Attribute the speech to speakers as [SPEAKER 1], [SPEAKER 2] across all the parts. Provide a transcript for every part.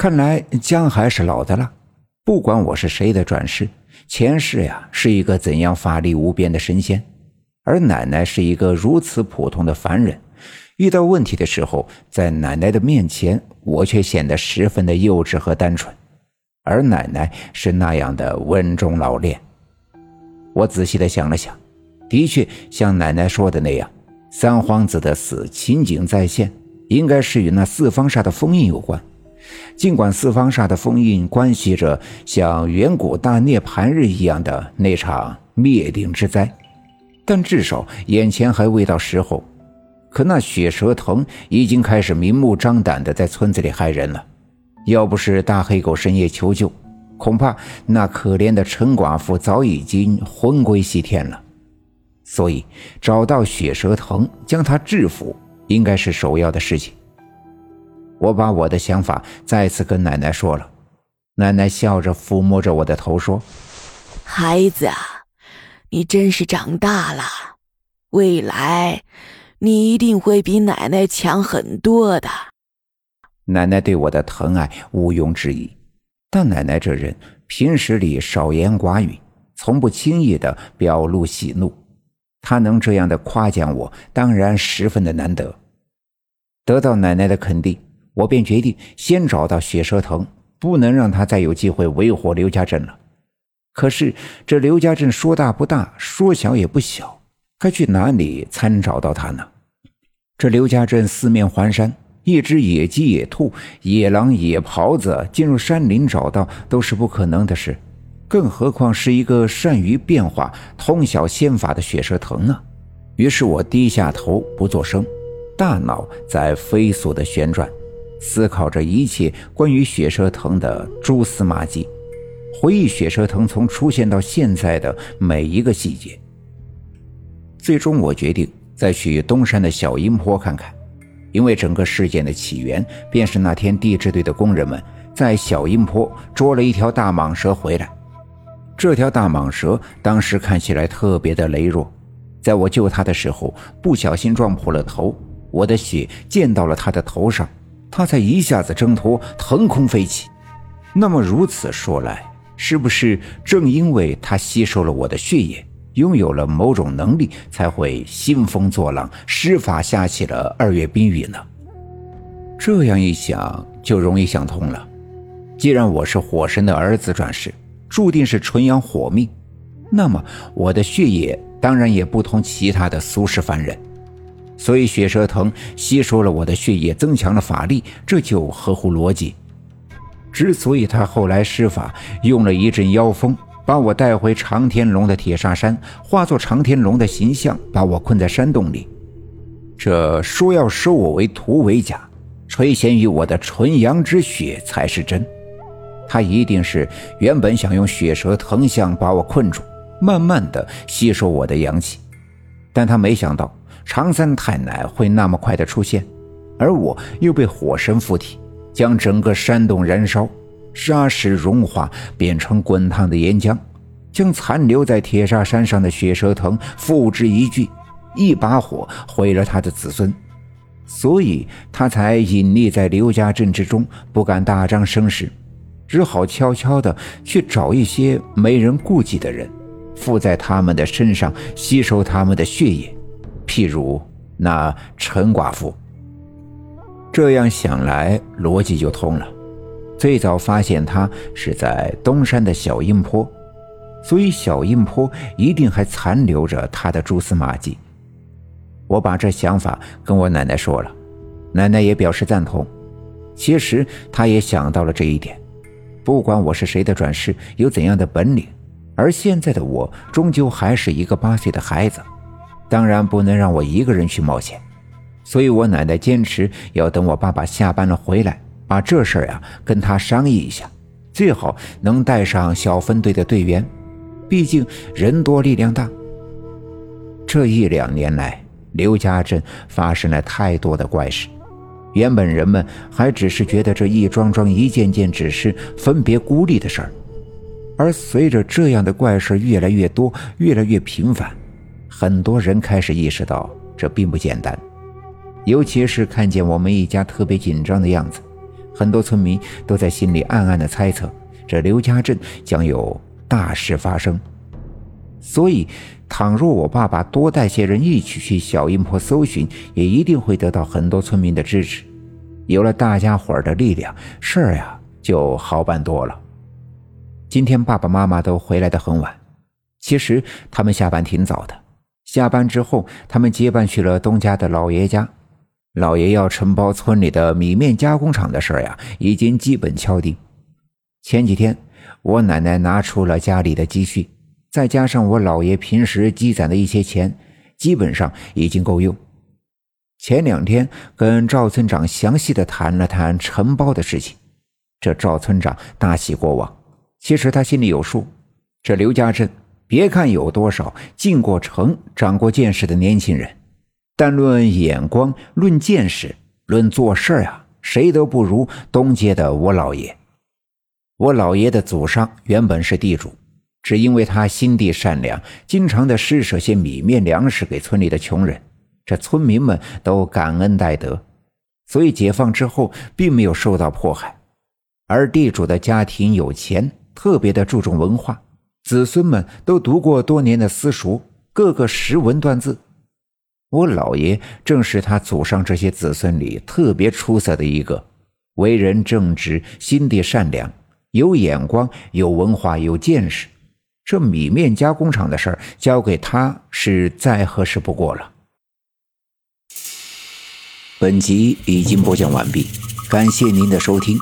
[SPEAKER 1] 看来姜还是老的辣。不管我是谁的转世，前世呀是一个怎样法力无边的神仙，而奶奶是一个如此普通的凡人。遇到问题的时候，在奶奶的面前，我却显得十分的幼稚和单纯，而奶奶是那样的稳重老练。我仔细的想了想，的确像奶奶说的那样，三皇子的死情景再现，应该是与那四方煞的封印有关。尽管四方煞的封印关系着像远古大涅槃日一样的那场灭顶之灾，但至少眼前还未到时候。可那血蛇藤已经开始明目张胆的在村子里害人了。要不是大黑狗深夜求救，恐怕那可怜的陈寡妇早已经魂归西天了。所以找到血蛇藤，将它制服，应该是首要的事情。我把我的想法再次跟奶奶说了，奶奶笑着抚摸着我的头说：“
[SPEAKER 2] 孩子啊，你真是长大了，未来你一定会比奶奶强很多的。”
[SPEAKER 1] 奶奶对我的疼爱毋庸置疑，但奶奶这人平时里少言寡语，从不轻易的表露喜怒，她能这样的夸奖我，当然十分的难得。得到奶奶的肯定。我便决定先找到血蛇藤，不能让他再有机会为祸刘家镇了。可是这刘家镇说大不大，说小也不小，该去哪里参找到他呢？这刘家镇四面环山，一只野鸡、野兔、野狼、野狍子进入山林找到都是不可能的事，更何况是一个善于变化、通晓仙法的血蛇藤呢？于是我低下头不作声，大脑在飞速的旋转。思考着一切关于血蛇藤的蛛丝马迹，回忆血蛇藤从出现到现在的每一个细节。最终，我决定再去东山的小阴坡看看，因为整个事件的起源便是那天地质队的工人们在小阴坡捉了一条大蟒蛇回来。这条大蟒蛇当时看起来特别的羸弱，在我救它的时候不小心撞破了头，我的血溅到了它的头上。他才一下子挣脱，腾空飞起。那么如此说来，是不是正因为他吸收了我的血液，拥有了某种能力，才会兴风作浪，施法下起了二月冰雨呢？这样一想，就容易想通了。既然我是火神的儿子转世，注定是纯阳火命，那么我的血液当然也不同其他的俗世凡人。所以血蛇藤吸收了我的血液，增强了法力，这就合乎逻辑。之所以他后来施法用了一阵妖风，把我带回长天龙的铁砂山，化作长天龙的形象，把我困在山洞里，这说要收我为徒为假，垂涎于我的纯阳之血才是真。他一定是原本想用血蛇藤相把我困住，慢慢的吸收我的阳气，但他没想到。长三太奶会那么快的出现，而我又被火神附体，将整个山洞燃烧，砂石融化变成滚烫的岩浆，将残留在铁砂山上的血蛇藤付之一炬，一把火毁了他的子孙，所以他才隐匿在刘家镇之中，不敢大张声势，只好悄悄的去找一些没人顾忌的人，附在他们的身上，吸收他们的血液。譬如那陈寡妇，这样想来逻辑就通了。最早发现他是在东山的小阴坡，所以小阴坡一定还残留着他的蛛丝马迹。我把这想法跟我奶奶说了，奶奶也表示赞同。其实她也想到了这一点。不管我是谁的转世，有怎样的本领，而现在的我终究还是一个八岁的孩子。当然不能让我一个人去冒险，所以我奶奶坚持要等我爸爸下班了回来，把这事儿呀跟他商议一下，最好能带上小分队的队员，毕竟人多力量大。这一两年来，刘家镇发生了太多的怪事，原本人们还只是觉得这一桩桩、一件件只是分别孤立的事儿，而随着这样的怪事越来越多、越来越频繁。很多人开始意识到这并不简单，尤其是看见我们一家特别紧张的样子，很多村民都在心里暗暗的猜测，这刘家镇将有大事发生。所以，倘若我爸爸多带些人一起去小阴坡搜寻，也一定会得到很多村民的支持。有了大家伙的力量，事儿呀就好办多了。今天爸爸妈妈都回来的很晚，其实他们下班挺早的。下班之后，他们结伴去了东家的老爷家。老爷要承包村里的米面加工厂的事呀，已经基本敲定。前几天，我奶奶拿出了家里的积蓄，再加上我姥爷平时积攒的一些钱，基本上已经够用。前两天跟赵村长详细的谈了谈承包的事情，这赵村长大喜过望。其实他心里有数，这刘家镇。别看有多少进过城、长过见识的年轻人，但论眼光、论见识、论做事啊，谁都不如东街的我老爷。我老爷的祖上原本是地主，只因为他心地善良，经常的施舍些米面粮食给村里的穷人，这村民们都感恩戴德，所以解放之后并没有受到迫害。而地主的家庭有钱，特别的注重文化。子孙们都读过多年的私塾，个个识文断字。我姥爷正是他祖上这些子孙里特别出色的一个，为人正直，心地善良，有眼光，有文化，有见识。这米面加工厂的事儿交给他是再合适不过了。本集已经播讲完毕，感谢您的收听。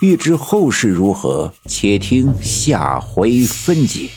[SPEAKER 1] 欲知后事如何，且听下回分解。